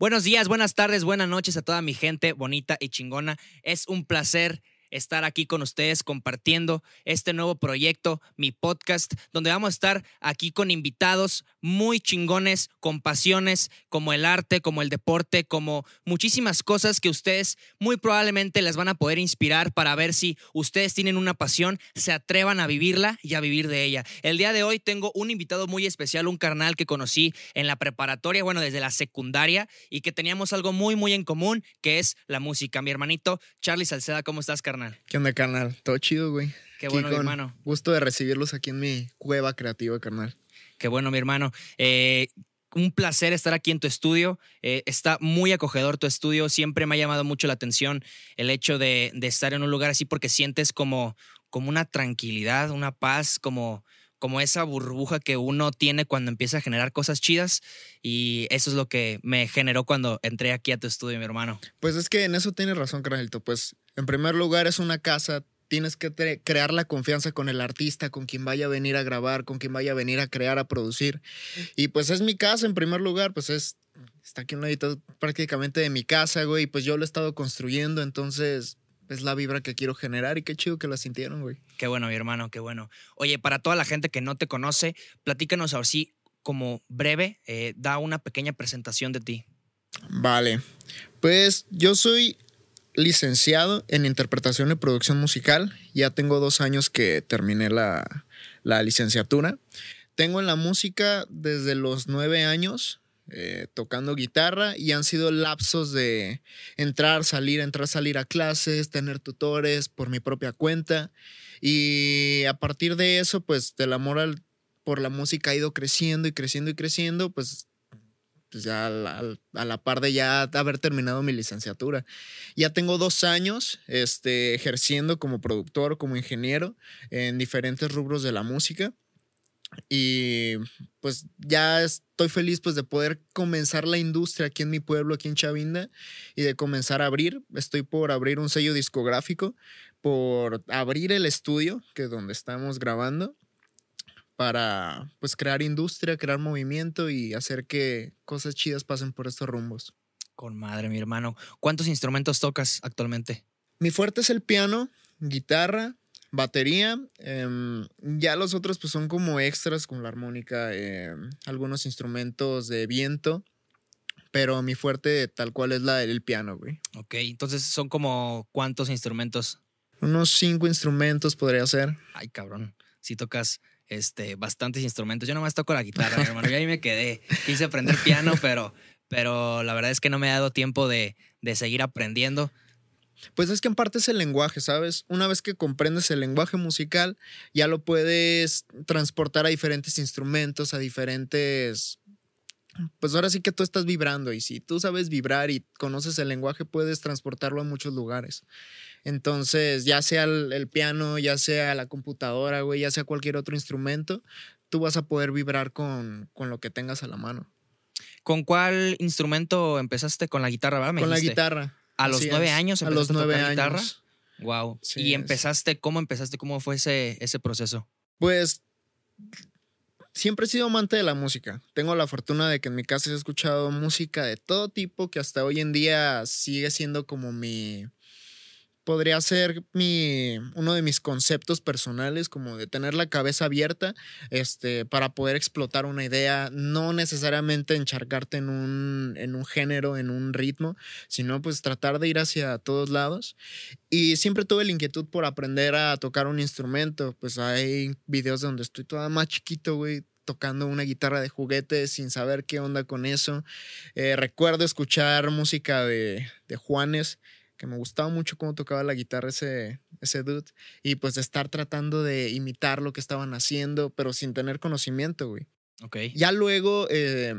Buenos días, buenas tardes, buenas noches a toda mi gente bonita y chingona. Es un placer estar aquí con ustedes compartiendo este nuevo proyecto, mi podcast, donde vamos a estar aquí con invitados muy chingones, con pasiones como el arte, como el deporte, como muchísimas cosas que ustedes muy probablemente les van a poder inspirar para ver si ustedes tienen una pasión, se atrevan a vivirla y a vivir de ella. El día de hoy tengo un invitado muy especial, un carnal que conocí en la preparatoria, bueno, desde la secundaria y que teníamos algo muy, muy en común, que es la música. Mi hermanito Charlie Salceda, ¿cómo estás, carnal? ¿Qué onda, carnal? Todo chido, güey. Qué bueno, mi hermano. Gusto de recibirlos aquí en mi cueva creativa, carnal. Qué bueno, mi hermano. Eh, un placer estar aquí en tu estudio. Eh, está muy acogedor tu estudio. Siempre me ha llamado mucho la atención el hecho de, estar en un lugar así porque sientes como, como una tranquilidad, una paz, como, como esa burbuja que uno tiene cuando empieza a generar cosas chidas. Y eso es lo que me generó cuando entré aquí a tu estudio, mi hermano. Pues es que en eso tienes razón, carnalito. Pues en primer lugar, es una casa. Tienes que crear la confianza con el artista, con quien vaya a venir a grabar, con quien vaya a venir a crear, a producir. Y pues es mi casa en primer lugar, pues es, está aquí un ladito prácticamente de mi casa, güey, y pues yo lo he estado construyendo, entonces es la vibra que quiero generar y qué chido que la sintieron, güey. Qué bueno, mi hermano, qué bueno. Oye, para toda la gente que no te conoce, platícanos ahora sí, como breve, eh, da una pequeña presentación de ti. Vale, pues yo soy licenciado en interpretación y producción musical. Ya tengo dos años que terminé la, licenciatura. Tengo en la música desde los nueve años. Eh, tocando guitarra y han sido lapsos de entrar, salir, entrar, salir a clases, tener tutores por mi propia cuenta y a partir de eso pues del amor por la música ha ido creciendo y creciendo y creciendo pues pues ya a la, par de ya haber terminado mi licenciatura. Ya tengo dos años este, ejerciendo como productor, como ingeniero en diferentes rubros de la música. Y pues ya estoy feliz pues de poder comenzar la industria aquí en mi pueblo, aquí en Chavinda, y de comenzar a abrir. Estoy por abrir un sello discográfico, por abrir el estudio, que es donde estamos grabando para pues crear industria, crear movimiento y hacer que cosas chidas pasen por estos rumbos. Con madre, mi hermano. ¿Cuántos instrumentos tocas actualmente? Mi fuerte es el piano, guitarra, batería. Em, ya los otros pues son como extras con la armónica, em, algunos instrumentos de viento. Pero mi fuerte tal cual es la del piano, güey. Ok, entonces son como cuántos instrumentos? Unos cinco instrumentos podría ser. Ay, cabrón. Si tocas este, bastantes instrumentos. Yo nomás toco la guitarra, hermano. Yo ahí me quedé. Quise aprender piano, pero, pero la verdad es que no me ha dado tiempo de, de seguir aprendiendo. Pues es que en parte es el lenguaje, ¿sabes? Una vez que comprendes el lenguaje musical, ya lo puedes transportar a diferentes instrumentos, a diferentes... Pues ahora sí que tú estás vibrando y si tú sabes vibrar y conoces el lenguaje, puedes transportarlo a muchos lugares. Entonces, ya sea el, piano, ya sea la computadora, güey, ya sea cualquier otro instrumento, tú vas a poder vibrar con, lo que tengas a la mano. ¿Con cuál instrumento empezaste? Con la guitarra, ¿verdad? con la guitarra. ¿A los nueve años empezaste a los nueve años. guitarra? Wow. ¿Y empezaste, cómo empezaste? ¿Cómo fue ese, ese proceso? Pues siempre he sido amante de la música. Tengo la fortuna de que en mi casa he escuchado música de todo tipo que hasta hoy en día sigue siendo como mi, podría ser mi, uno de mis conceptos personales, como de tener la cabeza abierta este, para poder explotar una idea, no necesariamente encharcarte en un, en un género, en un ritmo, sino pues tratar de ir hacia todos lados. Y siempre tuve la inquietud por aprender a tocar un instrumento, pues hay videos donde estoy toda más chiquito, güey, tocando una guitarra de juguete sin saber qué onda con eso. Eh, recuerdo escuchar música de, de Juanes que me gustaba mucho cómo tocaba la guitarra ese, ese dude. Y pues de estar tratando de imitar lo que estaban haciendo, pero sin tener conocimiento, güey. Ok. Ya luego eh,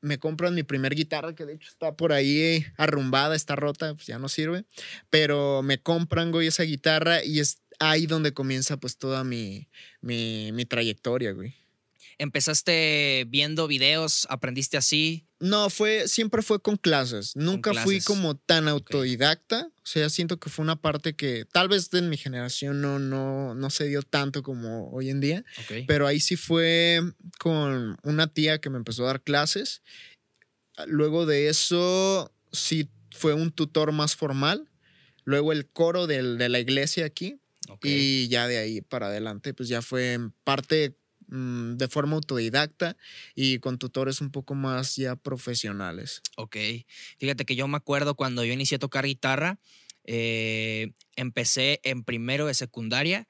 me compran mi primer guitarra, que de hecho está por ahí arrumbada, está rota, pues ya no sirve. Pero me compran, güey, esa guitarra y es ahí donde comienza pues toda mi, mi, mi trayectoria, güey. ¿Empezaste viendo videos? ¿Aprendiste así? No, fue, siempre fue con clases. Nunca fui como tan autodidacta. O sea, siento que fue una parte que tal vez en mi generación no, no, no se dio tanto como hoy en día. Pero ahí sí fue con una tía que me empezó a dar clases. Luego de eso, sí fue un tutor más formal. Luego el coro del- de la iglesia aquí. Ok. Y ya de ahí para adelante, pues ya fue parte mm, de forma autodidacta y con tutores un poco más ya profesionales. Ok. Fíjate que yo me acuerdo cuando yo inicié a tocar guitarra, eh, empecé en primero de secundaria,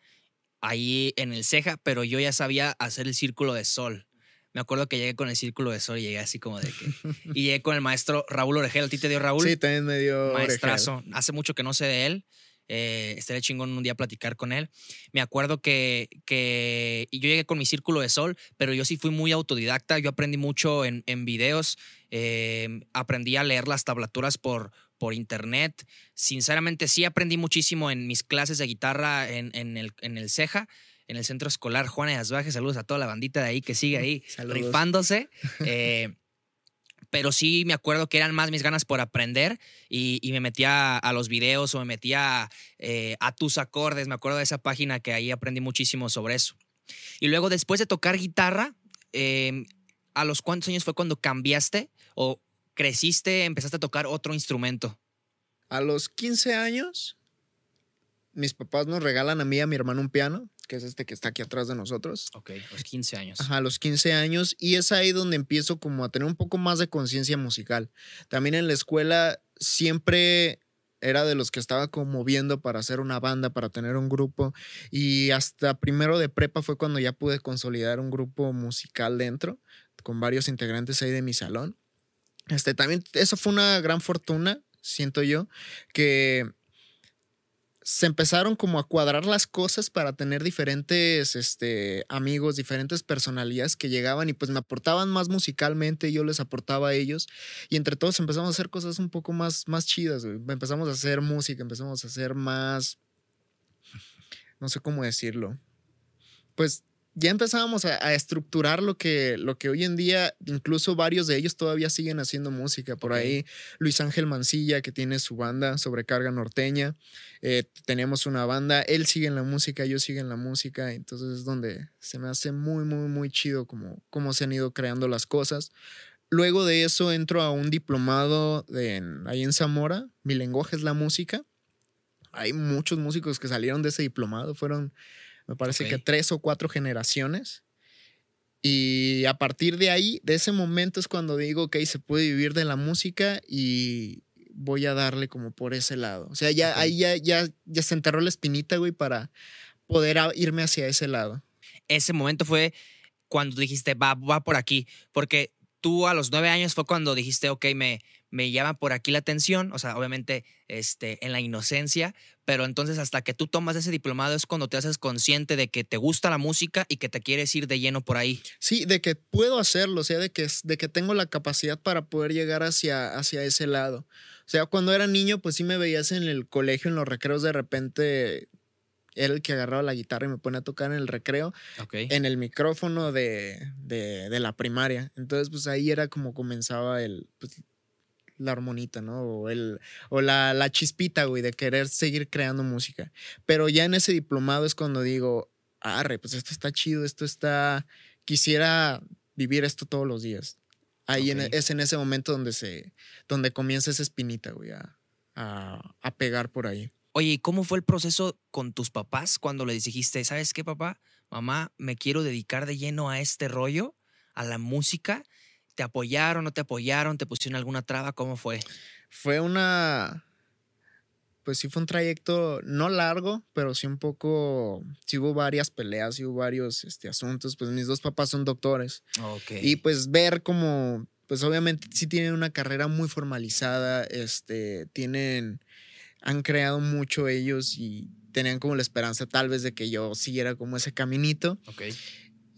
ahí en el Ceja, pero yo ya sabía hacer el círculo de sol. Me acuerdo que llegué con el círculo de sol y llegué así como de que. y llegué con el maestro Raúl Orejel. ¿A ti te dio Raúl? Sí, también me dio Maestrazo. Hace mucho que no sé de él. Eh, estaría chingón un día platicar con él. Me acuerdo que, que y yo llegué con mi círculo de sol, pero yo sí fui muy autodidacta. Yo aprendí mucho en, en videos. eh, aprendí a leer las tablaturas por, por internet. Sinceramente, sí aprendí muchísimo en mis clases de guitarra en, en el, en el CEJA, en el Centro Escolar Juana de Asbaje. Saludos a toda la bandita de ahí que sigue ahí Saludos. rifándose. eh, pero sí me acuerdo que eran más mis ganas por aprender y, me metía a los videos o me metía eh, a tus acordes. Me acuerdo de esa página que ahí aprendí muchísimo sobre eso. Y luego después de tocar guitarra, eh, ¿a los cuántos años fue cuando cambiaste o creciste, empezaste a tocar otro instrumento? A los 15 años, mis papás nos regalan a mí y a mi hermano un piano, que es este que está aquí atrás de nosotros. Ok, los 15 años. Ajá, a los 15 años y es ahí donde empiezo como a tener un poco más de conciencia musical. También en la escuela siempre era de los que estaba como viendo para hacer una banda, para tener un grupo y hasta primero de prepa fue cuando ya pude consolidar un grupo musical dentro con varios integrantes ahí de mi salón. Este también eso fue una gran fortuna, siento yo, que se empezaron como a cuadrar las cosas para tener diferentes este, amigos, diferentes personalidades que llegaban y pues me aportaban más musicalmente, yo les aportaba a ellos. Y entre todos empezamos a hacer cosas un poco más, más chidas, empezamos a hacer música, empezamos a hacer más, no sé cómo decirlo, pues ya empezábamos a, a estructurar lo que, lo que hoy en día, incluso varios de ellos todavía siguen haciendo música. Por ahí Luis Ángel Mancilla, que tiene su banda Sobrecarga Norteña. Eh, tenemos una banda, él sigue en la música, yo sigo en la música. Entonces es donde se me hace muy, muy, muy chido como, cómo se han ido creando las cosas. Luego de eso entro a un diplomado de, en- ahí en Zamora. Mi lenguaje es la música. Hay muchos músicos que salieron de ese diplomado. Fueron, me parece Ok. que tres o cuatro generaciones. Y a partir de ahí, de ese momento es cuando digo, ok, se puede vivir de la música y voy a darle como por ese lado. O sea, ya Ok. ahí ya, ya, ya se enterró la espinita, güey, para poder irme hacia ese lado. ese momento fue cuando dijiste, va, va por aquí. Porque tú a los nueve años fue cuando dijiste, ok, me, me llama por aquí la atención. O sea, obviamente este, en la inocencia. Pero entonces hasta que tú tomas ese diplomado es cuando te haces consciente de que te gusta la música y que te quieres ir de lleno por ahí. Sí, de que puedo hacerlo, o sea, de que, de que tengo la capacidad para poder llegar hacia, hacia ese lado. O sea, cuando era niño, pues sí me veías en el colegio, en los recreos, de repente era el que agarraba la guitarra y me ponía a tocar en el recreo, en el micrófono de, de, de la primaria. Entonces, pues ahí era como comenzaba el, pues, la armonita, ¿no? O, el, o la, la chispita, güey, de querer seguir creando música. Pero ya en ese diplomado es cuando digo, arre, pues esto está chido, esto está, quisiera vivir esto todos los días. Ahí en- es en ese momento donde se, donde comienza esa espinita, güey, a, a, a pegar por ahí. Oye, ¿y cómo fue el proceso con tus papás cuando les dijiste, ¿sabes qué, papá? Mamá, me quiero dedicar de lleno a este rollo, a la música. ¿Te apoyaron, no te apoyaron? ¿Te pusieron alguna traba? ¿Cómo fue? Fue una, pues sí fue un trayecto no largo, pero sí un poco, sí hubo varias peleas, sí hubo varios este, asuntos, pues mis dos papás son doctores. Ok. Y pues ver como, pues obviamente sí tienen una carrera muy formalizada, este, tienen, han creado mucho ellos y tenían como la esperanza tal vez de que yo siguiera como ese caminito. ok.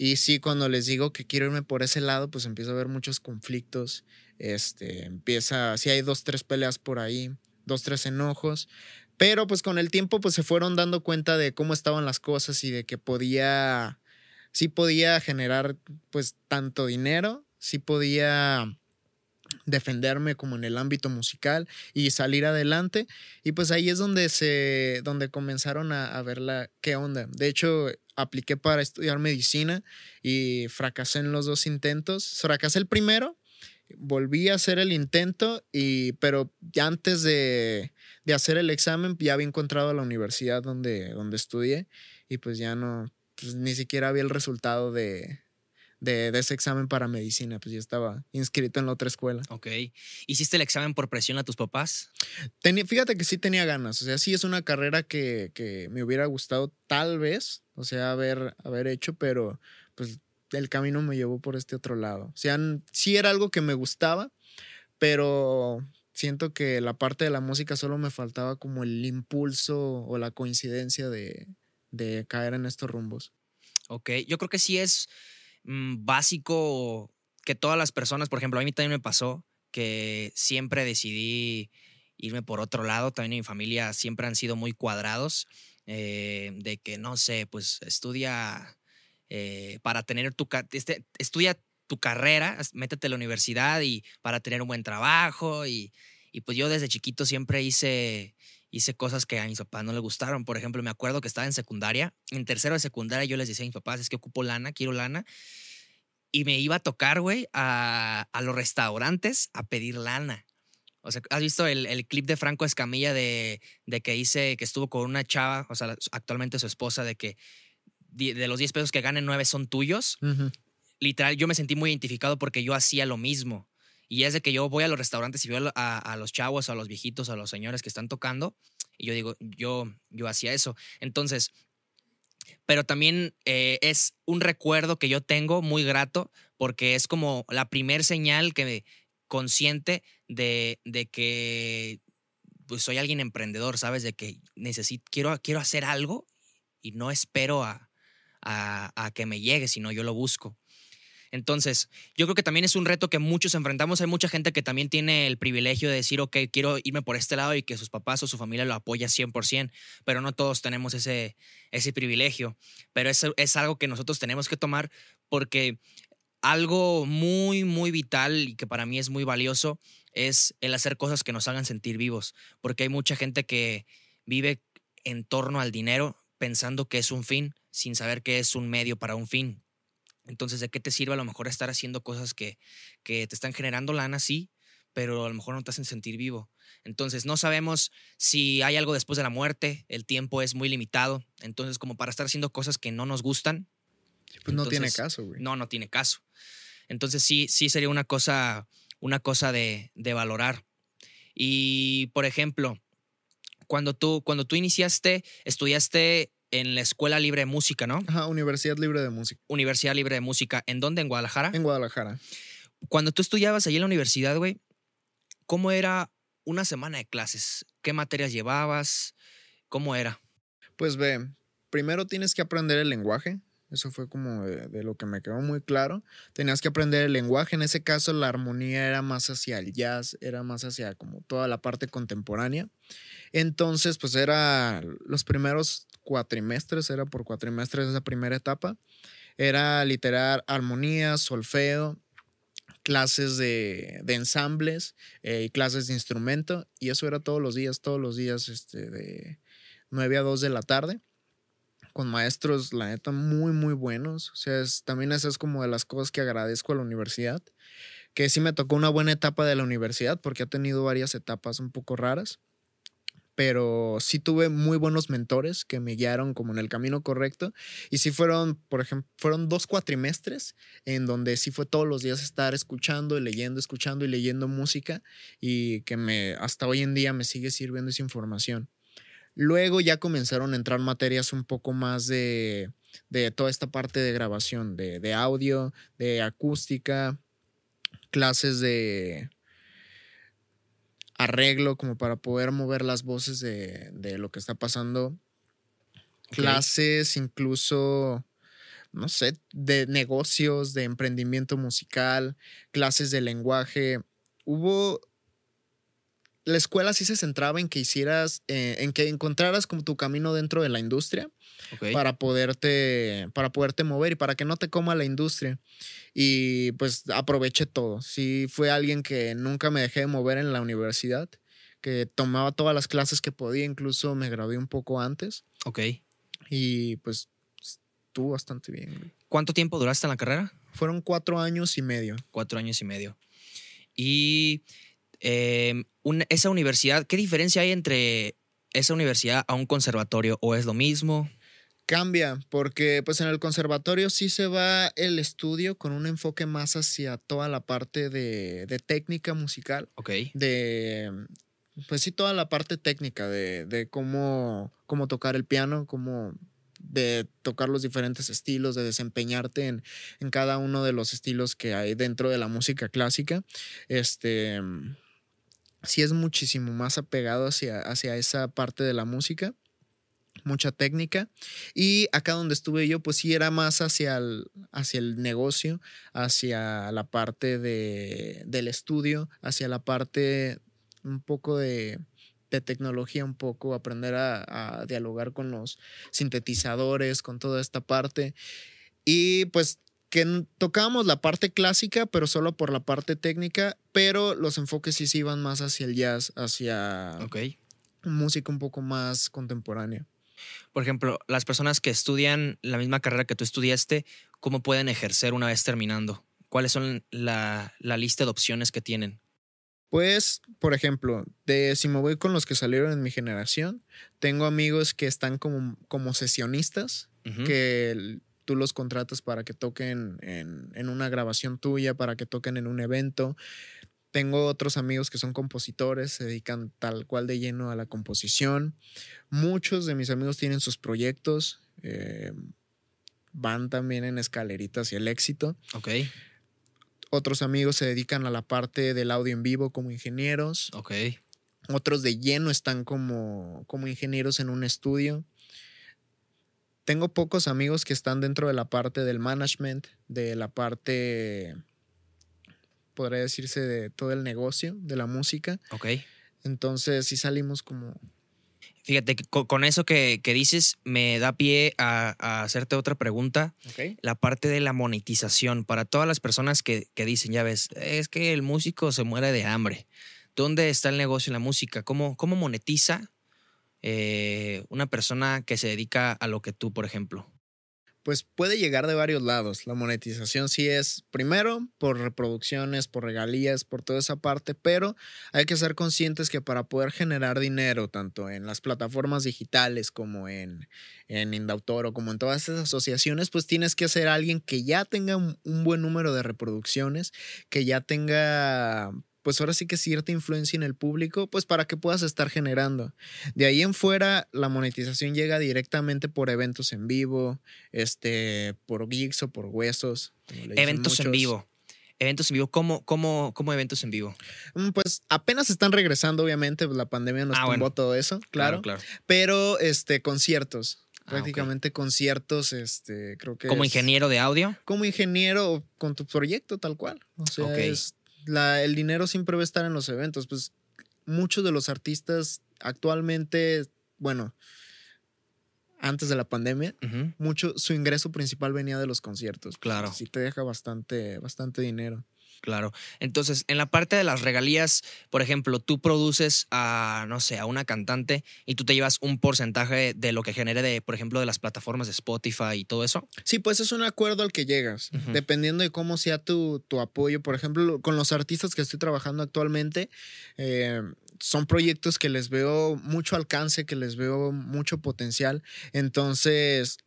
Y sí, cuando les digo que quiero irme por ese lado, pues empiezo a ver muchos conflictos. Este, empieza, sí hay dos, tres peleas por ahí, dos, tres enojos. Pero pues con el tiempo pues se fueron dando cuenta de cómo estaban las cosas y de que podía, sí podía generar pues tanto dinero, sí podía defenderme como en el ámbito musical y salir adelante y pues ahí es donde se donde comenzaron a, a ver la qué onda. De hecho apliqué para estudiar medicina y fracasé en los dos intentos. Fracasé el primero volví a hacer el intento, y, pero antes de, de hacer el examen ya había encontrado la universidad donde, donde estudié y pues ya no, pues ni siquiera había el resultado de, de, de, ese examen para medicina, pues ya estaba inscrito en la otra escuela. Ok. ¿Hiciste el examen por presión a tus papás? Tenía, fíjate que sí tenía ganas, o sea, sí es una carrera que, que me hubiera gustado tal vez, o sea, haber, haber hecho, pero pues el camino me llevó por este otro lado. O sea, sí era algo que me gustaba, pero siento que la parte de la música solo me faltaba como el impulso o la coincidencia de, de caer en estos rumbos. Ok, yo creo que sí es básico que todas las personas, por ejemplo, a mí también me pasó que siempre decidí irme por otro lado, también mi familia siempre han sido muy cuadrados, eh, de que, no sé, pues estudia eh, para tener tu, este, tu carrera, métete a la universidad y para tener un buen trabajo y, y pues yo desde chiquito siempre hice, hice cosas que a mis papás no les gustaron. Por ejemplo, me acuerdo que estaba en secundaria, en tercero de secundaria yo les decía a mis papás, es que ocupo lana, quiero lana. Y me iba a tocar, güey, a, a, los restaurantes a pedir lana. O sea, ¿has visto el, el clip de Franco Escamilla de, de, que hice, que estuvo con una chava, o sea, actualmente su esposa, de que de los 10 pesos que ganen, 9 son tuyos? Uh -huh. Literal, yo me sentí muy identificado porque yo hacía lo mismo. Y es de que yo voy a los restaurantes y veo a, a, los chavos, a los viejitos, a los señores que están tocando. Y yo digo, yo, yo hacía eso. Entonces, pero también eh, es un recuerdo que yo tengo muy grato porque es como la primer señal que me consciente de, de que pues soy alguien emprendedor, ¿sabes? De que necesito, quiero, quiero hacer algo y no espero a, a, a que me llegue, sino yo lo busco. Entonces, yo creo que también es un reto que muchos enfrentamos. Hay mucha gente que también tiene el privilegio de decir, ok, quiero irme por este lado y que sus papás o su familia lo apoya 100%, pero no todos tenemos ese, ese privilegio. Pero es, es algo que nosotros tenemos que tomar porque algo muy, muy vital y que para mí es muy valioso es el hacer cosas que nos hagan sentir vivos, porque hay mucha gente que vive en torno al dinero pensando que es un fin sin saber que es un medio para un fin. Entonces, ¿de qué te sirve a lo mejor estar haciendo cosas que, que te están generando lana, sí, pero a lo mejor no te hacen sentir vivo? Entonces, no sabemos si hay algo después de la muerte, el tiempo es muy limitado, entonces como para estar haciendo cosas que no nos gustan. Pues no tiene caso, güey. No, no tiene caso. Entonces, sí, sí sería una cosa, una cosa de, de valorar. Y, por ejemplo, cuando tú, cuando tú iniciaste, estudiaste en la Escuela Libre de Música, ¿no? Ajá, Universidad Libre de Música. Universidad Libre de Música. ¿En dónde? ¿En Guadalajara? En Guadalajara. Cuando tú estudiabas allí en la universidad, güey, ¿cómo era una semana de clases? ¿Qué materias llevabas? ¿Cómo era? Pues ve, primero tienes que aprender el lenguaje. Eso fue como de, de, lo que me quedó muy claro. Tenías que aprender el lenguaje. En ese caso, la armonía era más hacia el jazz, era más hacia como toda la parte contemporánea. Entonces, pues era los primeros cuatrimestres, era por cuatrimestres esa primera etapa. Era literal armonía, solfeo, clases de, de ensambles eh, y clases de instrumento. Y eso era todos los días, todos los días, este, de 9 a 2 de la tarde con maestros, la neta, muy, muy buenos. O sea, es, también esa es como de las cosas que agradezco a la universidad. Que sí me tocó una buena etapa de la universidad porque ha tenido varias etapas un poco raras. Pero sí tuve muy buenos mentores que me guiaron como en el camino correcto. Y sí fueron, por ejemplo, fueron dos cuatrimestres en donde sí fue todos los días estar escuchando y leyendo, escuchando y leyendo música. Y que me, hasta hoy en día me sigue sirviendo esa información. Luego ya comenzaron a entrar materias un poco más de, de toda esta parte de grabación, de, de, audio, de acústica, clases de arreglo como para poder mover las voces de, de lo que está pasando. Okay. Clases incluso, no sé, de negocios, de emprendimiento musical, clases de lenguaje. Hubo la escuela sí se centraba en que hicieras, eh, en que encontraras como tu camino dentro de la industria okay. para poderte, para poderte mover y para que no te coma la industria. Y pues aproveché todo. Sí, fue alguien que nunca me dejé de mover en la universidad, que tomaba todas las clases que podía, incluso me gradué un poco antes. Ok. Y pues estuvo bastante bien. ¿Cuánto tiempo duraste en la carrera? Fueron cuatro años y medio. Cuatro años y medio. Y em, un- esa universidad, ¿qué diferencia hay entre esa universidad a un conservatorio? ¿O es lo mismo? Cambia, porque pues en el conservatorio sí se va el estudio con un enfoque más hacia toda la parte de, de técnica musical, Ok. de, pues sí, toda la parte técnica de, de cómo, cómo tocar el piano, cómo de tocar los diferentes estilos, de desempeñarte en, en cada uno de los estilos que hay dentro de la música clásica. Este sí es muchísimo más apegado hacia, hacia esa parte de la música, mucha técnica. Y acá donde estuve yo, pues sí era más hacia el, hacia el negocio, hacia la parte de, del estudio, hacia la parte un poco de, de tecnología, un poco aprender a, a dialogar con los sintetizadores, con toda esta parte. Y pues que tocábamos la parte clásica, pero solo por la parte técnica, pero los enfoques sí se iban más hacia el jazz, hacia Ok. música un poco más contemporánea. Por ejemplo, las personas que estudian la misma carrera que tú estudiaste, ¿cómo pueden ejercer una vez terminando? ¿Cuáles son la, la lista de opciones que tienen? Pues, por ejemplo, de si me voy con los que salieron en mi generación, tengo amigos que están como, como sesionistas, que tú los contratas para que toquen en, en una grabación tuya, para que toquen en un evento. Tengo otros amigos que son compositores, se dedican tal cual de lleno a la composición. Muchos de mis amigos tienen sus proyectos, eh, van también en escaleritas y el éxito. Ok, Otros amigos se dedican a la parte del audio en vivo como ingenieros. ok. Otros de lleno están como, como ingenieros en un estudio. Tengo pocos amigos que están dentro de la parte del management, de la parte, podría decirse, de todo el negocio, de la música. Ok. Entonces sí salimos como... Fíjate, con eso que, que dices me da pie a, a hacerte otra pregunta. La parte de la monetización. Para todas las personas que, que dicen, ya ves, es que el músico se muere de hambre. ¿Dónde está el negocio en la música? ¿Cómo, cómo monetiza eh, una persona que se dedica a lo que tú, por ejemplo? Pues puede llegar de varios lados. La monetización sí es, primero, por reproducciones, por regalías, por toda esa parte, pero hay que ser conscientes que para poder generar dinero, tanto en las plataformas digitales como en, en Indautor o como en todas esas asociaciones, pues tienes que ser alguien que ya tenga un buen número de reproducciones, que ya tenga pues ahora sí que cierta influencia en el público, pues para que puedas estar generando. De ahí en fuera, la monetización llega directamente por eventos en vivo, este, por gigs o por huesos. Eventos en vivo. Eventos en vivo. ¿Cómo, cómo, cómo eventos en vivo? Mm, Pues apenas están regresando, obviamente, pues, la pandemia nos Ah, tumbó bueno. todo eso, claro. claro. Pero este, conciertos. Ah. Prácticamente conciertos, este, creo que. Como es- ingeniero de audio. Como ingeniero con tu proyecto, tal cual. O sea, Ok. es- la- el dinero siempre va a estar en los eventos. Pues muchos de los artistas actualmente, bueno, antes de la pandemia, mucho, su ingreso principal venía de los conciertos. Claro. Sí te deja bastante, bastante dinero. Claro. Entonces, en la parte de las regalías, por ejemplo, tú produces a, no sé, a una cantante y tú te llevas un porcentaje de lo que genere de, por ejemplo, de las plataformas de Spotify y todo eso. Sí, pues es un acuerdo al que llegas, dependiendo de cómo sea tu, tu apoyo. Por ejemplo, con los artistas que estoy trabajando actualmente, eh, son proyectos que les veo mucho alcance, que les veo mucho potencial. Entonces,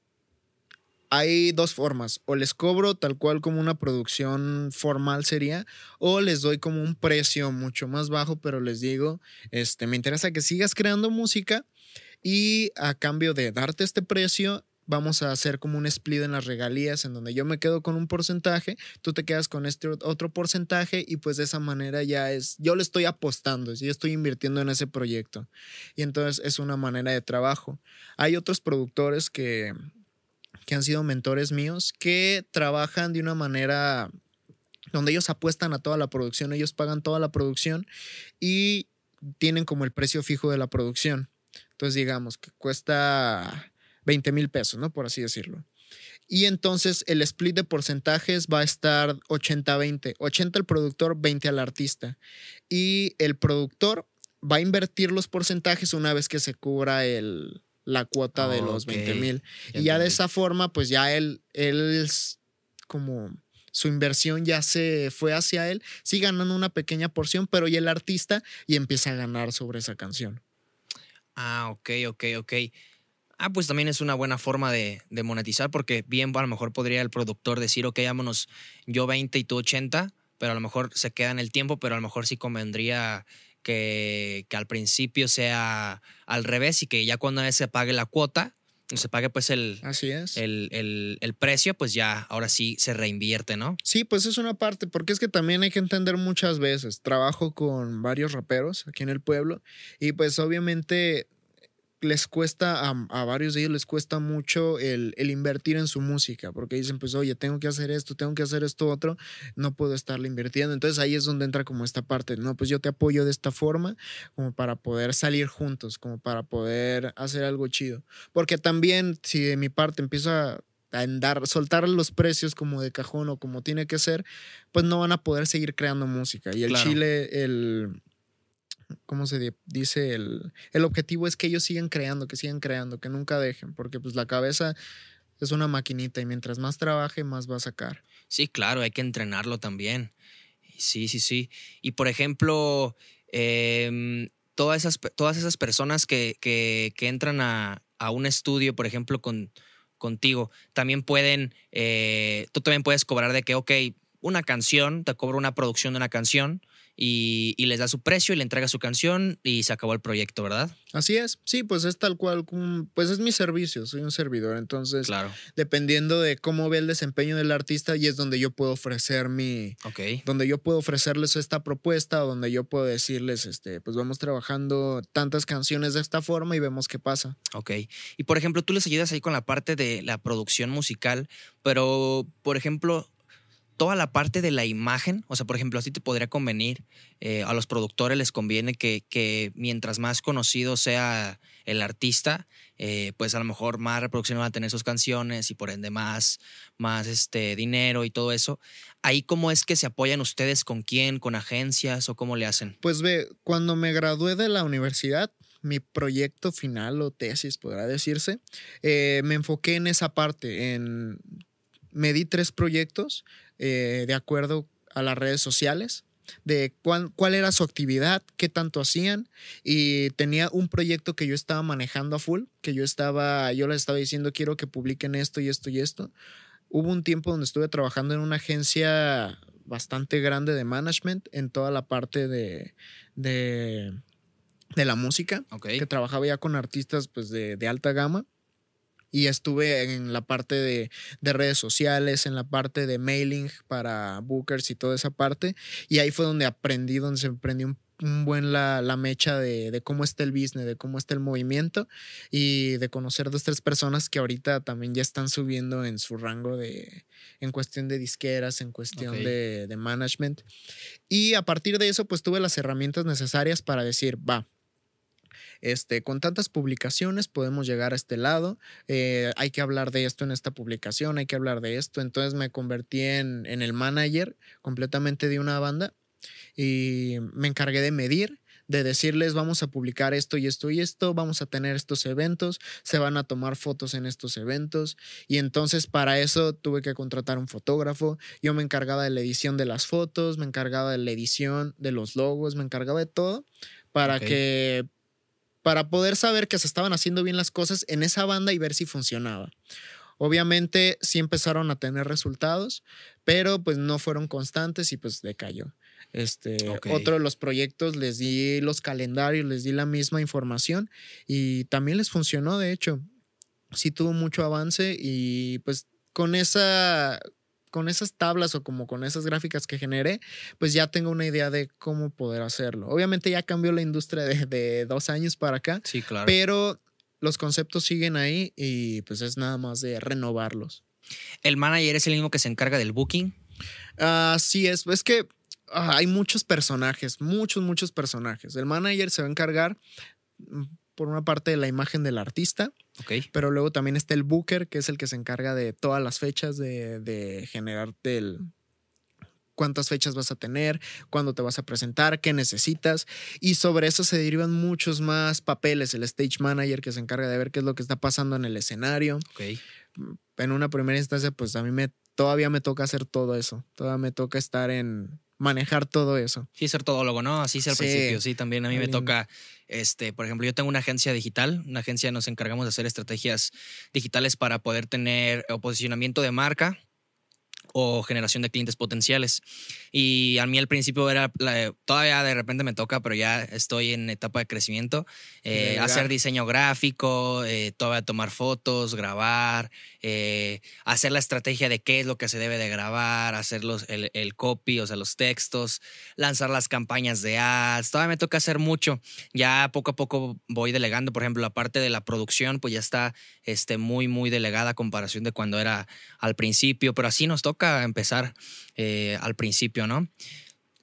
hay dos formas. O les cobro tal cual como una producción formal sería, o les doy como un precio mucho más bajo, pero les digo, este, me interesa que sigas creando música y a cambio de darte este precio, vamos a hacer como un split en las regalías, en donde yo me quedo con un porcentaje, tú te quedas con este otro porcentaje y pues de esa manera ya es, yo le estoy apostando, yo estoy invirtiendo en ese proyecto. Y entonces es una manera de trabajo. Hay otros productores que, que han sido mentores míos que trabajan de una manera donde ellos apuestan a toda la producción, ellos pagan toda la producción y tienen como el precio fijo de la producción. Entonces digamos que cuesta 20 mil pesos, ¿no? Por así decirlo. Y entonces el split de porcentajes va a estar 80-20. 80 el productor, 20 al artista. Y el productor va a invertir los porcentajes una vez que se cubra el, la cuota de los Ok, 20 mil. ya Y ya de esa forma, pues ya él, él es como su inversión ya se fue hacia él, sí ganando una pequeña porción, pero y el artista y empieza a ganar sobre esa canción. Ah, ok, ok, ok. Ah, pues también es una buena forma de, de monetizar porque bien a lo mejor podría el productor decir, ok, vámonos yo 20 y tú 80, pero a lo mejor se queda en el tiempo, pero a lo mejor sí convendría que, que al principio sea al revés y que ya cuando se pague la cuota, se pague pues el, Así es. el, el, el precio, pues ya ahora sí se reinvierte, ¿no? Sí, pues es una parte, porque es que también hay que entender muchas veces. Trabajo con varios raperos aquí en el pueblo y pues obviamente les cuesta, a, a varios de ellos les cuesta mucho el, el, invertir en su música, porque dicen, pues, oye, tengo que hacer esto, tengo que hacer esto otro, no puedo estarle invirtiendo. Entonces ahí es donde entra como esta parte, no, pues yo te apoyo de esta forma, como para poder salir juntos, como para poder hacer algo chido. Porque también, si de mi parte empieza a dar, soltar los precios como de cajón o como tiene que ser, pues no van a poder seguir creando música. Y el Claro. Chile, el, ¿cómo se di- dice? El, el objetivo es que ellos sigan creando, que sigan creando, que nunca dejen, porque pues la cabeza es una maquinita y mientras más trabaje, más va a sacar. Sí, claro, hay que entrenarlo también. Sí, sí, sí. Y por ejemplo, em, todas, esas, todas esas personas que, que- que entran a, a un estudio, por ejemplo, con, contigo, también pueden, eh, tú también puedes cobrar de que, ok, una canción, te cobro una producción de una canción y, y les da su precio y le entrega su canción y se acabó el proyecto, ¿verdad? Así es, sí, pues es tal cual, pues es mi servicio, soy un servidor, entonces Claro. dependiendo de cómo ve el desempeño del artista y es donde yo puedo ofrecer mi, Ok. donde yo puedo ofrecerles esta propuesta o donde yo puedo decirles, este, pues vamos trabajando tantas canciones de esta forma y vemos qué pasa. Ok. Y por ejemplo, tú les ayudas ahí con la parte de la producción musical, pero por ejemplo, toda la parte de la imagen, o sea, por ejemplo, así te podría convenir, eh, a los productores les conviene que, que mientras más conocido sea el artista, eh, pues a lo mejor más reproducción van a tener sus canciones y por ende más, más este, dinero y todo eso. Ahí cómo es que se apoyan ustedes con quién, con agencias o cómo le hacen. Pues ve, cuando me gradué de la universidad, mi proyecto final o tesis, podrá decirse, eh, me enfoqué en esa parte, en... Me di tres proyectos eh, de acuerdo a las redes sociales, de cuál, cuál era su actividad, qué tanto hacían, y tenía un proyecto que yo estaba manejando a full, que yo estaba, yo les estaba diciendo, quiero que publiquen esto y esto y esto. Hubo un tiempo donde estuve trabajando en una agencia bastante grande de management en toda la parte de, de, de la música, Ok. que trabajaba ya con artistas pues, de, de alta gama. Y estuve en la parte de, de redes sociales, en la parte de mailing para bookers y toda esa parte. Y ahí fue donde aprendí, donde se prendió un, un buen la, la mecha de, de cómo está el business, de cómo está el movimiento y de conocer dos, tres personas que ahorita también ya están subiendo en su rango de, en cuestión de disqueras, en cuestión de, de management. Y a partir de eso, pues tuve las herramientas necesarias para decir, va, este, con tantas publicaciones podemos llegar a este lado, eh, hay que hablar de esto en esta publicación, hay que hablar de esto. Entonces me convertí en, en el manager completamente de una banda y me encargué de medir, de decirles vamos a publicar esto y esto y esto, vamos a tener estos eventos, se van a tomar fotos en estos eventos y entonces para eso tuve que contratar un fotógrafo, yo me encargaba de la edición de las fotos, me encargaba de la edición de los logos, me encargaba de todo para que para poder saber que se estaban haciendo bien las cosas en esa banda y ver si funcionaba. Obviamente sí empezaron a tener resultados, pero pues no fueron constantes y pues decayó. Este. Otro de los proyectos les di los calendarios, les di la misma información y también les funcionó, de hecho. Sí tuvo mucho avance y pues con esa con esas tablas o como con esas gráficas que generé, pues ya tengo una idea de cómo poder hacerlo. Obviamente ya cambió la industria de, de dos años para acá, Sí, claro. pero los conceptos siguen ahí y pues es nada más de renovarlos. ¿El manager es el mismo que se encarga del booking? Así es, es que ah, hay muchos personajes, muchos, muchos personajes. El manager se va a encargar mm, por una parte de la imagen del artista, pero luego también está el booker, que es el que se encarga de todas las fechas, de, de generarte el cuántas fechas vas a tener, cuándo te vas a presentar, qué necesitas. Y sobre eso se derivan muchos más papeles. El stage manager que se encarga de ver qué es lo que está pasando en el escenario. En una primera instancia, pues a mí me todavía me toca hacer todo eso. Todavía me toca estar en manejar todo eso. Sí, ser todólogo, ¿no? Así es al Sí. principio, sí, también a mí me toca, este, por ejemplo, yo tengo una agencia digital, una agencia nos encargamos de hacer estrategias digitales para poder tener o posicionamiento de marca o generación de clientes potenciales. Y a mí al principio era, la- todavía de repente me toca, pero ya estoy en etapa de crecimiento, eh, hacer diseño gráfico, eh, todavía tomar fotos, grabar, eh, hacer la estrategia de qué es lo que se debe de grabar, hacer los, el, el copy, o sea, los textos, lanzar las campañas de ads. Todavía me toca hacer mucho. Ya poco a poco voy delegando. Por ejemplo, la parte de la producción, pues ya está este, muy, muy delegada a comparación de cuando era al principio. Pero así nos toca empezar eh, al principio, ¿no?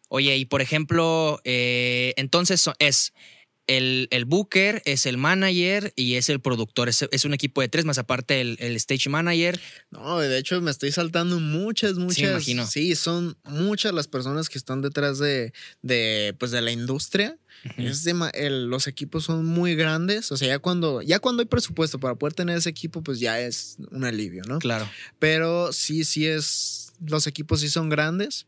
Oye, y por ejemplo, eh, entonces es el, el booker, es el manager y es el productor. Es, es un equipo de tres, más aparte el, el stage manager. No, de hecho me estoy saltando muchas, muchas. imagino. Sí, son muchas las personas que están detrás de, de, pues, de la industria. Es dema- el- los equipos son muy grandes. O sea, ya cuando, ya cuando hay presupuesto para poder tener ese equipo, pues ya es un alivio, ¿no? Claro. Pero sí, sí es. Los equipos sí son grandes.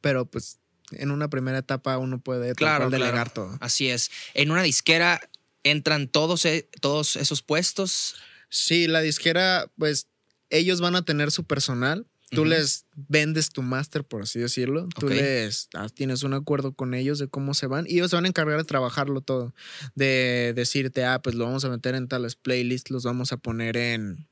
Pero pues en una primera etapa uno puede Claro, delegar todo. Así es. En una disquera entran todos, e- todos esos puestos. Sí, la disquera, pues ellos van a tener su personal. Tú les vendes tu máster, por así decirlo. Tú les ah, tienes un acuerdo con ellos de cómo se van y ellos se van a encargar de trabajarlo todo. De decirte, ah, pues lo vamos a meter en tales playlists, los vamos a poner en.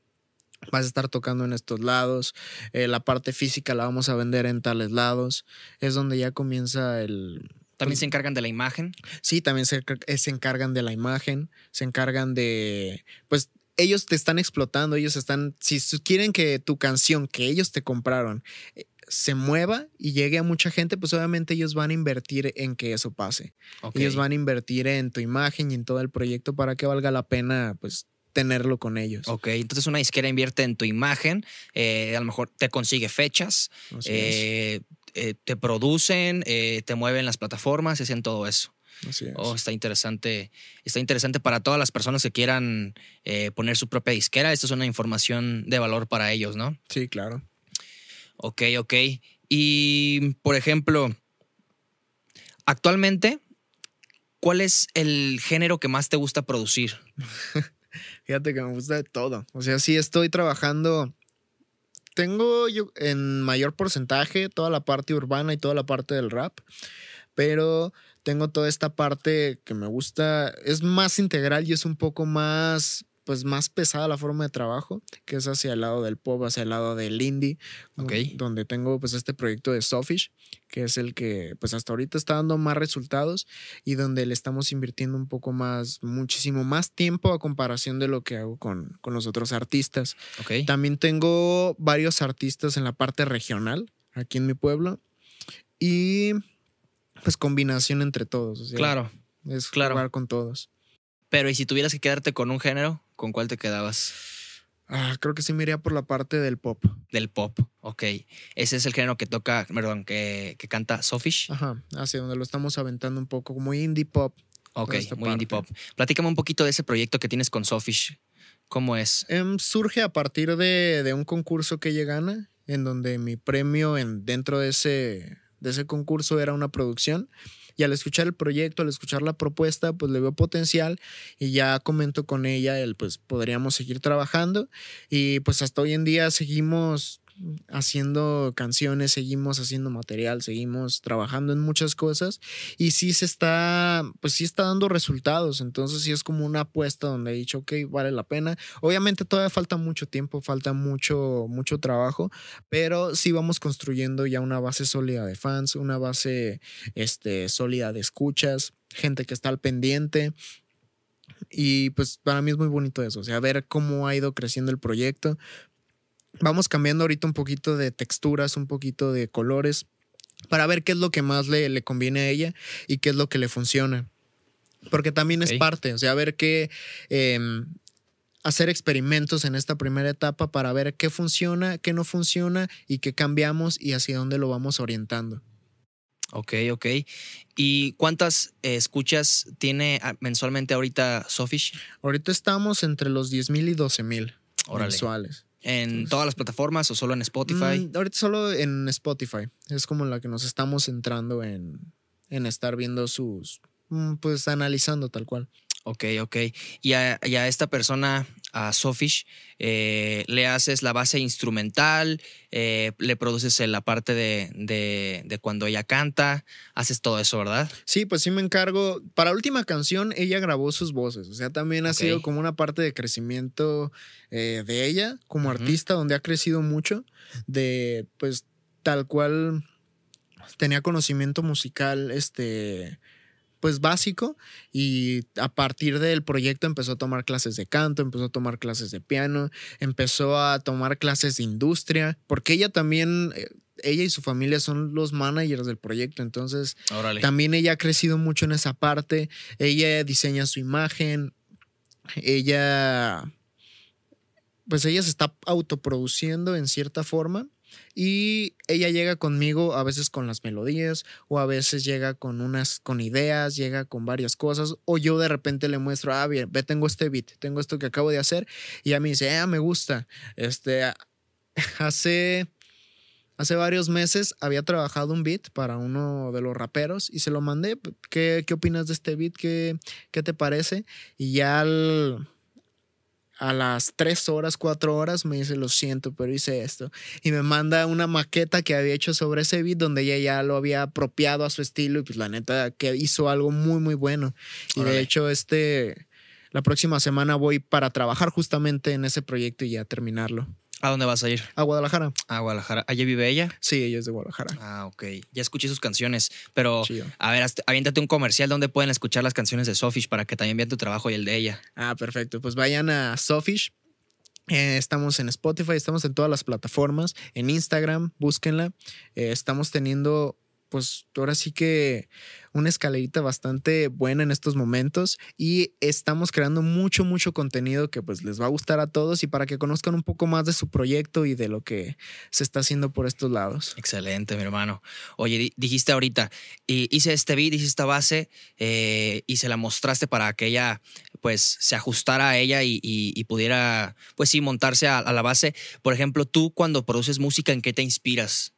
Vas a estar tocando en estos lados. eh, la parte física la vamos a vender en tales lados. Es donde ya comienza el, También Pues- se encargan de la imagen. Sí, también se, eh, se encargan de la imagen, se encargan de, pues ellos te están explotando, ellos están, si quieren que tu canción que ellos te compraron eh, se mueva y llegue a mucha gente, pues obviamente ellos van a invertir en que eso pase. Ellos van a invertir en tu imagen y en todo el proyecto para que valga la pena, pues tenerlo con ellos. Ok, entonces una disquera invierte en tu imagen, eh, a lo mejor te consigue fechas, eh, eh, te producen, te mueven las plataformas, hacen todo eso. es, así es. Oh, está interesante. Está interesante para todas las personas que quieran poner su propia disquera. Esto es una información de valor para ellos, ¿no? Sí, claro. Ok, ok. Y, por ejemplo, actualmente, ¿cuál es el género que más te gusta producir? Fíjate que me gusta de todo. O sea, sí estoy trabajando. Tengo yo en mayor porcentaje toda la parte urbana y toda la parte del rap, pero tengo toda esta parte que me gusta, es más integral y es un poco más, pues más pesada la forma de trabajo, que es hacia el lado del pop, hacia el lado del indie, Ok. donde tengo pues este proyecto de Sofish, que es el que pues hasta ahorita está dando más resultados y donde le estamos invirtiendo un poco más, muchísimo más tiempo a comparación de lo que hago con, con los otros artistas. Ok. También tengo varios artistas en la parte regional, aquí en mi pueblo, y pues combinación entre todos. o sea, Claro. Es claro. jugar con todos. Pero, ¿y si tuvieras que quedarte con un género, con cuál te quedabas? Ah, creo que sí me iría por la parte del pop. Del pop. Ok. Ese es el género que toca, perdón, que, que canta Sofish. Ajá, hacia donde lo estamos aventando un poco, como indie pop. Ok, muy indie pop. Platícame un poquito de ese proyecto que tienes con Sofish. ¿Cómo es? Em, surge a partir de, de un concurso que ella gana, en donde mi premio en, dentro de ese, de ese concurso era una producción. Y al escuchar el proyecto, al escuchar la propuesta, pues le veo potencial y ya comento con ella el pues podríamos seguir trabajando. Y pues hasta hoy en día seguimos haciendo canciones, seguimos haciendo material, seguimos trabajando en muchas cosas y sí se está, pues sí está dando resultados, entonces sí es como una apuesta donde he dicho, ok, vale la pena. Obviamente todavía falta mucho tiempo, falta mucho, mucho trabajo, pero sí vamos construyendo ya una base sólida de fans, una base este, sólida de escuchas, gente que está al pendiente. Y pues para mí es muy bonito eso, sea, ver cómo ha ido creciendo el proyecto. Vamos cambiando ahorita un poquito de texturas, un poquito de colores, para ver qué es lo que más le, le conviene a ella y qué es lo que le funciona. Porque también es parte, o sea, ver qué, em, hacer experimentos en esta primera etapa para ver qué funciona, qué no funciona y qué cambiamos y hacia dónde lo vamos orientando. Ok, ok. ¿Y cuántas eh, escuchas tiene ah, mensualmente ahorita Sofish? Ahorita estamos entre los 10 mil y 12 mil mensuales. ¿En todas las plataformas o solo en Spotify? Mm, ahorita solo en Spotify. Es como la que nos estamos centrando en, en estar viendo sus. mm, Pues analizando tal cual. Ok, ok. Y a, y a esta persona, a Sofish, eh, le haces la base instrumental, eh, le produces la parte de, de- de cuando ella canta, haces todo eso, ¿verdad? Sí, pues sí me encargo. Para la última canción, ella grabó sus voces. O sea, también ha sido como una parte de crecimiento eh, de ella como artista, donde ha crecido mucho. De pues tal cual tenía conocimiento musical, este. Pues básico, y a partir del proyecto empezó a tomar clases de canto, empezó a tomar clases de piano, empezó a tomar clases de industria, porque ella también, eh, ella y su familia son los managers del proyecto, entonces Órale. también ella ha crecido mucho en esa parte. Ella diseña su imagen. Ella. Pues ella se está autoproduciendo en cierta forma. Y ella llega conmigo a veces con las melodías, o a veces llega con unas, con ideas, llega con varias cosas, o yo de repente le muestro, ah, bien, ve, tengo este beat, tengo esto que acabo de hacer, y ella me dice, ah, me gusta. Este, hace, hace varios meses había trabajado un beat para uno de los raperos y se lo mandé. ¿Qué, qué opinas de este beat? ¿Qué, qué te parece? Y ya al- a las tres horas, cuatro horas me dice, lo siento, pero hice esto. Y me manda una maqueta que había hecho sobre ese beat donde ella ya lo había apropiado a su estilo y pues la neta que hizo algo muy, muy bueno. Y de hecho este... La próxima semana voy para trabajar justamente en ese proyecto y ya terminarlo. ¿A dónde vas a ir? A Guadalajara. A Guadalajara. ¿Allí vive ella? Sí, ella es de Guadalajara. Ah, ok. Ya escuché sus canciones, pero Chido. a ver, aviéntate un comercial donde pueden escuchar las canciones de Sofish para que también vean tu trabajo y el de ella. Ah, perfecto. Pues vayan a Sofish. Eh, estamos en Spotify, estamos en todas las plataformas, en Instagram, búsquenla. Eh, estamos teniendo, pues ahora sí que una escalerita bastante buena en estos momentos y estamos creando mucho, mucho contenido que pues les va a gustar a todos y para que conozcan un poco más de su proyecto y de lo que se está haciendo por estos lados. Excelente, mi hermano. Oye, di- dijiste ahorita, hice este beat, hice esta base eh, y se la mostraste para que ella pues se ajustara a ella y, y- y pudiera pues sí montarse a, a la base. Por ejemplo, tú cuando produces música, ¿en qué te inspiras?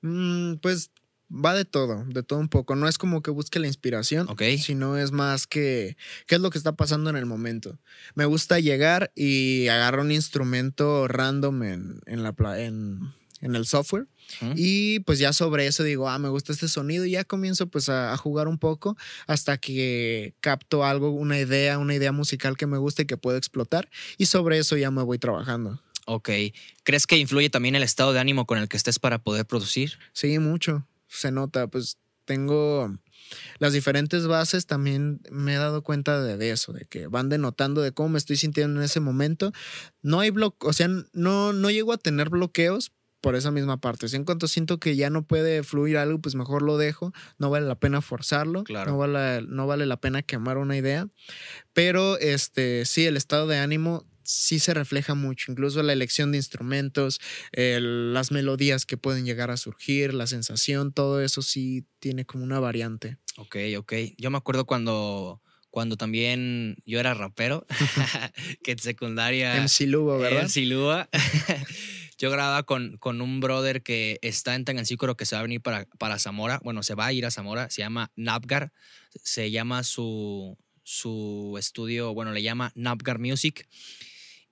Mm, pues va de todo, de todo un poco. No es como que busque la inspiración, Ok. sino es más que qué es lo que está pasando en el momento. Me gusta llegar y agarrar un instrumento random en, en la, en, en el software ¿Mm? y pues ya sobre eso digo, ah, me gusta este sonido y ya comienzo pues a, a jugar un poco hasta que capto algo, una idea, una idea musical que me gusta y que puedo explotar y sobre eso ya me voy trabajando. Ok. ¿Crees que influye también el estado de ánimo con el que estés para poder producir? Sí, mucho. Se nota, pues tengo las diferentes bases, también me he dado cuenta de, eso, de que van denotando de cómo me estoy sintiendo en ese momento. No hay bloqueos, o sea, no, no llego a tener bloqueos por esa misma parte. O sea, en cuanto siento que ya no puede fluir algo, pues mejor lo dejo. No vale la pena forzarlo. Claro. No vale, no vale la pena quemar una idea. Pero este, sí, el estado de ánimo sí se refleja mucho, incluso la elección de instrumentos, las melodías que pueden llegar a surgir, la sensación, todo eso sí tiene como una variante. Ok, ok. Yo me acuerdo cuando, cuando también yo era rapero, que en secundaria... MC Lugo, ¿verdad? MC Lua. Yo grababa con, con un brother que está en Tangancícoro que se va a venir para, para Zamora. Bueno, se va a ir a Zamora. Se llama Napgar. Se llama su, su estudio, bueno, le llama Napgar Music.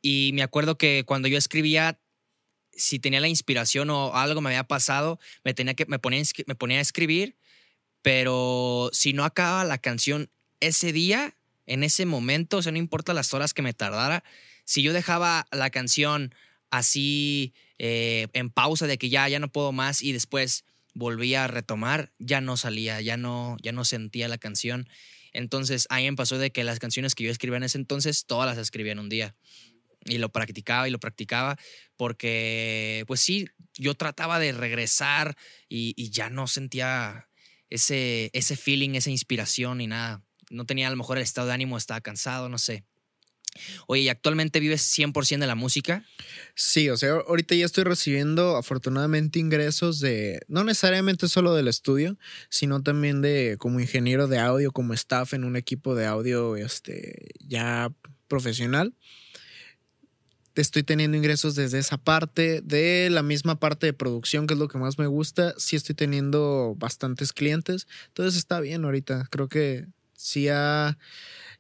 Y me acuerdo que cuando yo escribía, si tenía la inspiración o algo me había pasado, me, tenía que, me, ponía, me ponía a escribir. Pero si no acababa la canción ese día, en ese momento, o sea, no importa las horas que me tardara, si yo dejaba la canción así eh, en pausa de que ya, ya no puedo más y después volvía a retomar, ya no salía, ya no, ya no sentía la canción. Entonces ahí me pasó de que las canciones que yo escribía en ese entonces, todas las escribía en un día. Y lo practicaba y lo practicaba porque, pues sí, yo trataba de regresar y, y ya no sentía ese, ese feeling, esa inspiración y nada. No tenía a lo mejor el estado de ánimo, estaba cansado, no sé. Oye, ¿y actualmente vives 100% de la música? Sí, o sea, ahorita ya estoy recibiendo afortunadamente ingresos de, no necesariamente solo del estudio, sino también de como ingeniero de audio, como staff en un equipo de audio este, ya profesional. Estoy teniendo ingresos desde esa parte, de la misma parte de producción, que es lo que más me gusta, sí estoy teniendo bastantes clientes, entonces está bien ahorita, creo que sí ha...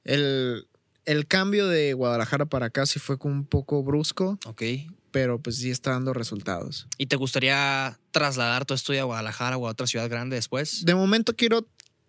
El, el cambio de Guadalajara para acá sí fue un poco brusco. Ok. Pero pues sí está dando resultados. ¿Y te gustaría trasladar tu estudio a Guadalajara o a otra ciudad grande después? De momento quiero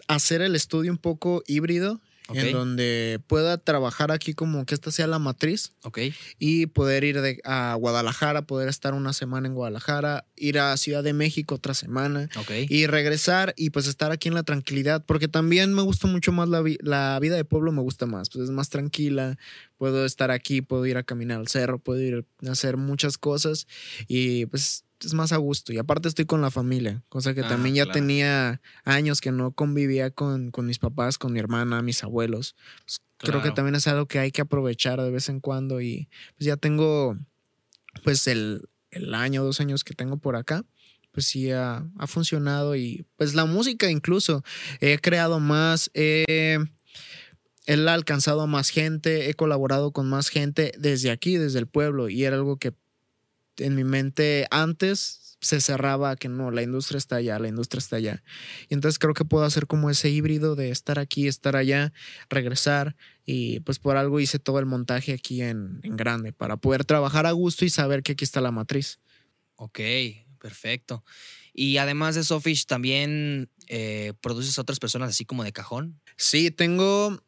hacer el estudio un poco híbrido en donde pueda trabajar aquí como que esta sea la matriz. Ok. Y poder ir de, a Guadalajara, poder estar una semana en Guadalajara, ir a Ciudad de México otra semana. Ok. Y regresar y pues estar aquí en la tranquilidad, porque también me gusta mucho más la, la vida de pueblo, me gusta más, pues es más tranquila, puedo estar aquí, puedo ir a caminar al cerro, puedo ir a hacer muchas cosas y pues es más a gusto. Y aparte estoy con la familia, cosa que ah, también ya tenía años que no convivía con, con, mis papás, con mi hermana, mis abuelos. Pues, creo que también es algo que hay que aprovechar de vez en cuando y pues ya tengo pues el, el año, dos años que tengo por acá pues sí ha, ha, funcionado y pues la música incluso he creado más, he, él ha alcanzado a más gente, he colaborado con más gente desde aquí, desde el pueblo y era algo que en mi mente antes se cerraba que no, la industria está allá, la industria está allá. Y entonces creo que puedo hacer como ese híbrido de estar aquí, estar allá, regresar y pues por algo hice todo el montaje aquí en, grande para poder trabajar a gusto y saber que aquí está la matriz. Ok, perfecto. Y además de Sofish, ¿también eh, produces a otras personas así como de cajón? Sí, tengo...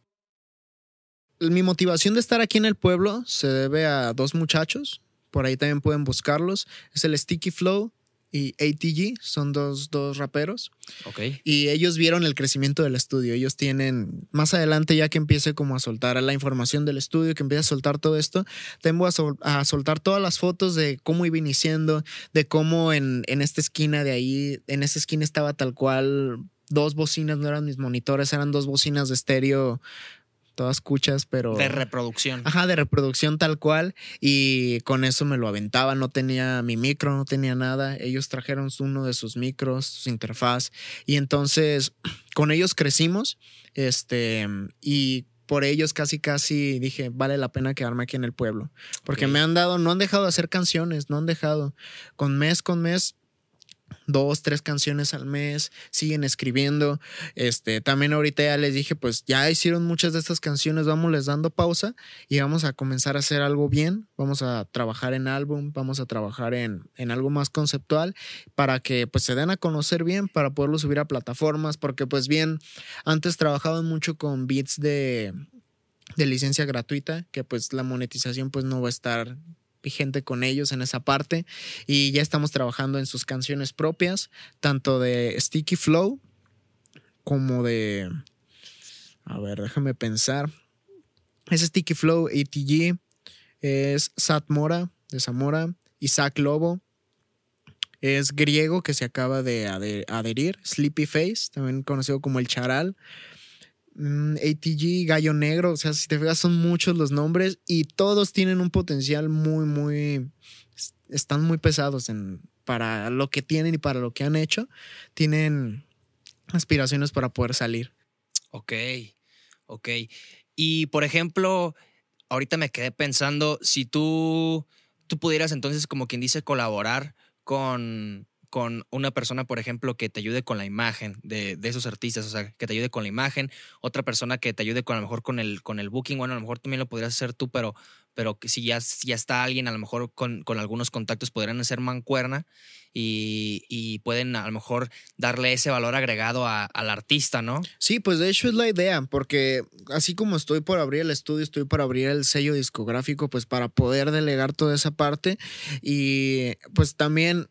Mi motivación de estar aquí en el pueblo se debe a dos muchachos por ahí también pueden buscarlos. Es el Sticky Flow y ATG, son dos, dos raperos. Ok. Y ellos vieron el crecimiento del estudio. Ellos tienen, más adelante ya que empiece como a soltar la información del estudio, que empiece a soltar todo esto, tengo a, soltar todas las fotos de cómo iba iniciando, de cómo en, en esta esquina de ahí, en esa esquina estaba tal cual dos bocinas, no eran mis monitores, eran dos bocinas de estéreo todas escuchas, pero... De reproducción. Ajá, de reproducción tal cual. Y con eso me lo aventaba. No tenía mi micro, no tenía nada. Ellos trajeron uno de sus micros, su interfaz. Y entonces con ellos crecimos. Este, y por ellos casi casi dije, vale la pena quedarme aquí en el pueblo. Porque me han dado, no han dejado de hacer canciones, no han dejado. Con mes con mes dos, tres canciones al mes, siguen escribiendo. Este, también ahorita ya les dije, pues ya hicieron muchas de estas canciones, vamos les dando pausa y vamos a comenzar a hacer algo bien, vamos a trabajar en álbum, vamos a trabajar en, en algo más conceptual para que pues se den a conocer bien, para poderlo subir a plataformas, porque pues bien, antes trabajaban mucho con beats de, de licencia gratuita, que pues la monetización pues no va a estar vigente con ellos en esa parte y ya estamos trabajando en sus canciones propias, tanto de Sticky Flow como de... A ver, déjame pensar. Es Sticky Flow ATG, es Sat Mora de Zamora, Isaac Lobo, es griego que se acaba de adherir, Sleepy Face, también conocido como el Charal. Mm, ATG, Gallo Negro, o sea, si te fijas son muchos los nombres y todos tienen un potencial muy, muy, están muy pesados en, para lo que tienen y para lo que han hecho, tienen aspiraciones para poder salir. Ok, ok. Y por ejemplo, ahorita me quedé pensando, si tú, tú pudieras entonces, como quien dice, colaborar con, con una persona, por ejemplo, que te ayude con la imagen de, esos artistas, o sea, que te ayude con la imagen, otra persona que te ayude con a lo mejor con el, con el booking, bueno, a lo mejor también lo podrías hacer tú, pero, pero si ya, ya está alguien, a lo mejor con, con algunos contactos podrían hacer mancuerna y, y, pueden a lo mejor darle ese valor agregado al artista, ¿no? Sí, pues de hecho es la idea, porque así como estoy por abrir el estudio, estoy por abrir el sello discográfico, pues para poder delegar toda esa parte y pues también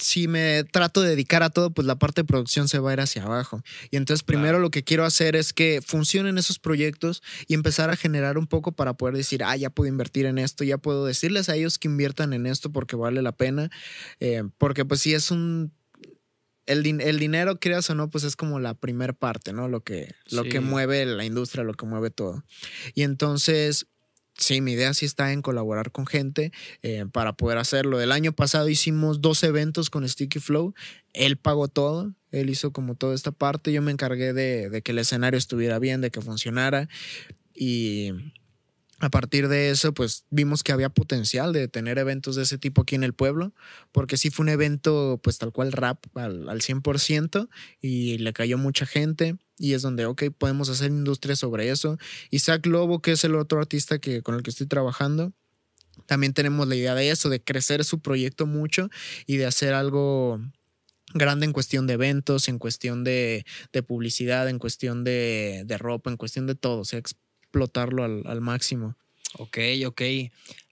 si me trato de dedicar a todo, pues la parte de producción se va a ir hacia abajo. Y entonces primero lo que quiero hacer es que funcionen esos proyectos y empezar a generar un poco para poder decir, ah, ya puedo invertir en esto, ya puedo decirles a ellos que inviertan en esto porque vale la pena. Eh, porque pues si es un... El, el, dinero, creas o no, pues es como la primera parte, ¿no? Lo que, lo que mueve la industria, lo que mueve todo. Y entonces sí, mi idea sí está en colaborar con gente eh, para poder hacerlo. El año pasado hicimos dos eventos con Sticky Flow. Él pagó todo, él hizo como toda esta parte. Yo me encargué de, que el escenario estuviera bien, de que funcionara. Y a partir de eso, pues vimos que había potencial de tener eventos de ese tipo aquí en el pueblo, porque sí fue un evento, pues tal cual rap al, al 100% y le cayó mucha gente y es donde, ok, podemos hacer industria sobre eso. Isaac Lobo, que es el otro artista que, con el que estoy trabajando, también tenemos la idea de eso, de crecer su proyecto mucho y de hacer algo grande en cuestión de eventos, en cuestión de, publicidad, en cuestión de, de, ropa, en cuestión de todo, o sea, explotarlo al, al máximo. Ok, ok.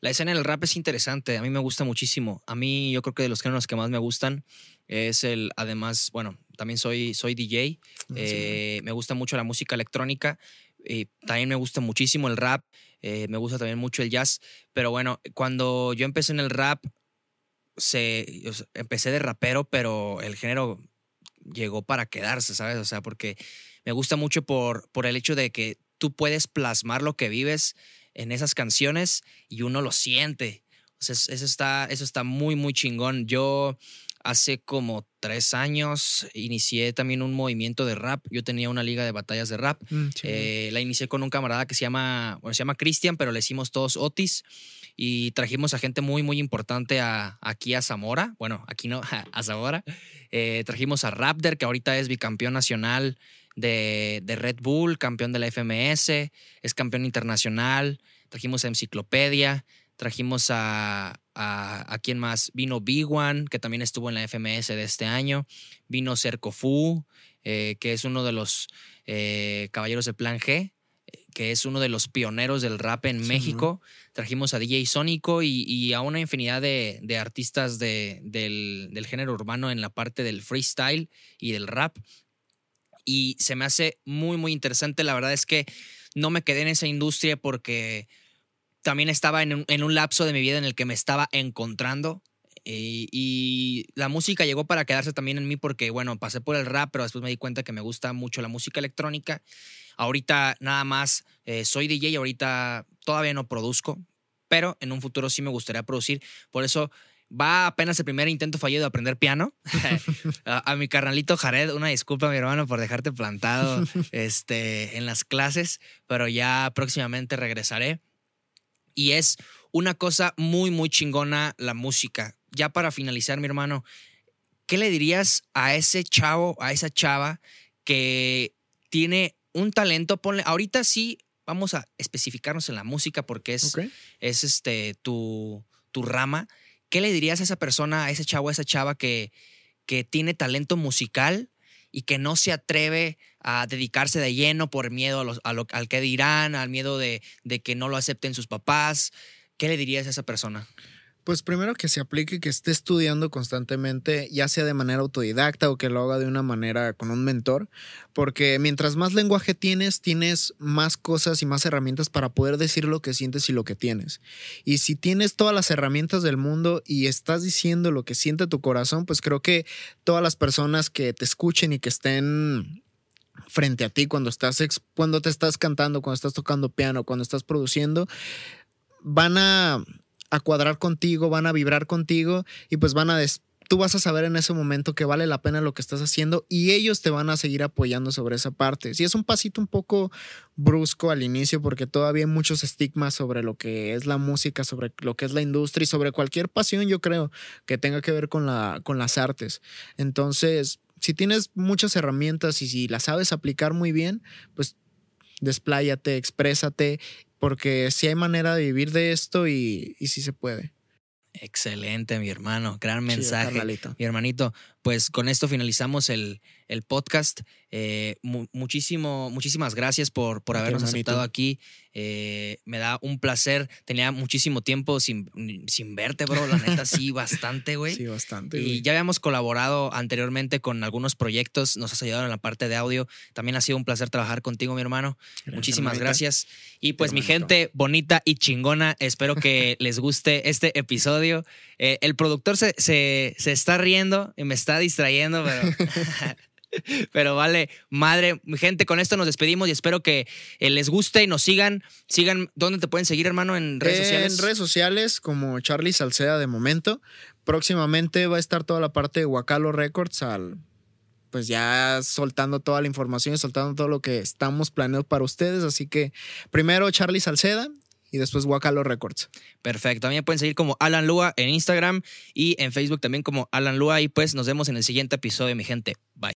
La escena del rap es interesante, a mí me gusta muchísimo. A mí yo creo que de los géneros que más me gustan es el, además, bueno, también soy, soy DJ, eh, me gusta mucho la música electrónica, y también me gusta muchísimo el rap, eh, me gusta también mucho el jazz, pero bueno, cuando yo empecé en el rap, se, empecé de rapero, pero el género llegó para quedarse, ¿sabes? O sea, porque me gusta mucho por, por el hecho de que tú puedes plasmar lo que vives en esas canciones y uno lo siente. O sea, eso está, eso está muy, muy chingón. Yo hace como tres años inicié también un movimiento de rap. Yo tenía una liga de batallas de rap. Mm, eh, la inicié con un camarada que se llama, bueno, se llama Cristian, pero le hicimos todos Otis. Y trajimos a gente muy, muy importante a, aquí a Zamora. Bueno, aquí no, a Zamora. Eh, trajimos a Raptor, que ahorita es bicampeón nacional de, de, Red Bull, campeón de la FMS, es campeón internacional. Trajimos a Enciclopedia, trajimos a, a, a quién más. Vino B1, que también estuvo en la FMS de este año. Vino Cercofu, eh, que es uno de los eh, caballeros de Plan G, que es uno de los pioneros del rap en sí, México. ¿no? Trajimos a DJ Sónico y, y, a una infinidad de, de artistas de, del, del género urbano en la parte del freestyle y del rap y se me hace muy, muy interesante. La verdad es que no me quedé en esa industria porque también estaba en un, en un lapso de mi vida en el que me estaba encontrando. Y, y, la música llegó para quedarse también en mí porque, bueno, pasé por el rap, pero después me di cuenta que me gusta mucho la música electrónica. Ahorita nada más eh, soy DJ, ahorita todavía no produzco, pero en un futuro sí me gustaría producir. Por eso va apenas el primer intento fallido de aprender piano. a, a, mi carnalito Jared, una disculpa, mi hermano, por dejarte plantado este, en las clases, pero ya próximamente regresaré. Y es una cosa muy, muy chingona la música. Ya para finalizar, mi hermano, ¿qué le dirías a ese chavo, a esa chava que tiene un talento? Ponle, ahorita sí, vamos a especificarnos en la música porque es, okay. es este, tu, tu rama ¿qué le dirías a esa persona, a ese chavo, a esa chava que, que tiene talento musical y que no se atreve a dedicarse de lleno por miedo a lo, al que dirán, al miedo de, de que no lo acepten sus papás? ¿Qué le dirías a esa persona? Pues primero que se aplique, que esté estudiando constantemente, ya sea de manera autodidacta o que lo haga de una manera con un mentor, porque mientras más lenguaje tienes, tienes más cosas y más herramientas para poder decir lo que sientes y lo que tienes. Y si tienes todas las herramientas del mundo y estás diciendo lo que siente tu corazón, pues creo que todas las personas que te escuchen y que estén frente a ti cuando estás cuando te estás cantando, cuando estás tocando piano, cuando estás produciendo, van a a cuadrar contigo, van a vibrar contigo y pues van a des tú vas a saber en ese momento que vale la pena lo que estás haciendo y ellos te van a seguir apoyando sobre esa parte. Si es un pasito un poco brusco al inicio porque todavía hay muchos estigmas sobre lo que es la música, sobre lo que es la industria y sobre cualquier pasión, yo creo, que tenga que ver con, la, con las artes. Entonces, si tienes muchas herramientas y si las sabes aplicar muy bien, pues despláyate, exprésate porque sí hay manera de vivir de esto y, y sí se puede. Excelente, mi hermano. Gran mensaje. Sí, mi hermanito, pues con esto finalizamos el, el podcast. Eh, mu muchísimo, muchísimas gracias por, por habernos aceptado aquí. Eh, me da un placer. Tenía muchísimo tiempo sin, sin verte, bro. La neta, sí, bastante, güey. Sí, bastante. Y wey. ya habíamos colaborado anteriormente con algunos proyectos. Nos has ayudado en la parte de audio. También ha sido un placer trabajar contigo, mi hermano. Gracias, muchísimas hermanita. gracias. Y pues, mi gente bonita y chingona, espero que les guste este episodio. Eh, el productor se, se, se está riendo y me está distrayendo, pero. Pero vale, madre, gente, con esto nos despedimos y espero que eh, les guste y nos sigan. Sigan, ¿dónde te pueden seguir, hermano? En redes en sociales. En redes sociales, como Charlie Salceda de momento. Próximamente va a estar toda la parte de Huacalo Records al. Pues ya soltando toda la información y soltando todo lo que estamos planeando para ustedes. Así que primero Charlie Salceda y después Wakalo Records. Perfecto. También pueden seguir como Alan Lua en Instagram y en Facebook también como Alan Lua. Y pues nos vemos en el siguiente episodio, mi gente. Bye.